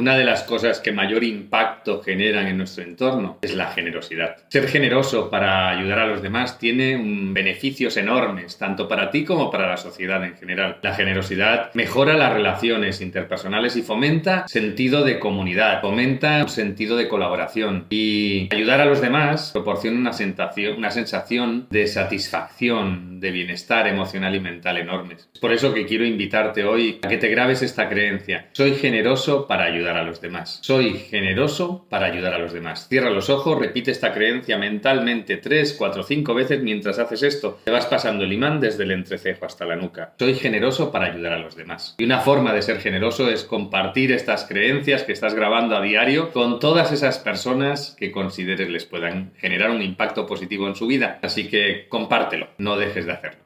Una de las cosas que mayor impacto generan en nuestro entorno es la generosidad. Ser generoso para ayudar a los demás tiene beneficios enormes, tanto para ti como para la sociedad en general. La generosidad mejora las relaciones interpersonales y fomenta sentido de comunidad, fomenta un sentido de colaboración y ayudar a los demás proporciona una sensación, una sensación de satisfacción, de bienestar emocional y mental enormes. Es por eso que quiero invitarte hoy a que te grabes esta creencia. Soy generoso para ayudar a los demás. Soy generoso para ayudar a los demás. Cierra los ojos, repite esta creencia mentalmente tres, cuatro, cinco veces mientras haces esto. Te vas pasando el imán desde el entrecejo hasta la nuca. Soy generoso para ayudar a los demás. Y una forma de ser generoso es compartir estas creencias que estás grabando a diario con todas esas personas que consideres les puedan generar un impacto positivo en su vida. Así que compártelo, no dejes de hacerlo.